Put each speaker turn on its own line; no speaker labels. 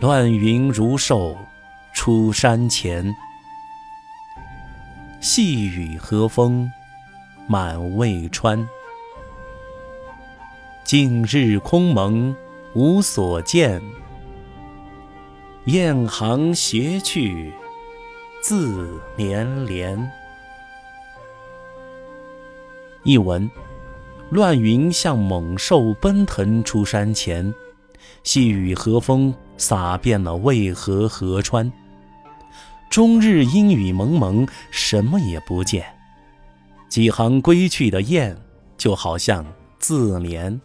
乱云如兽出山前。细雨和风满渭川。近日空蒙无所见，雁行斜去自连连。译文：乱云像猛兽奔腾出山前，细雨和风洒遍了渭河河川。终日阴雨蒙蒙，什么也不见。几行归去的雁，就好像自怜。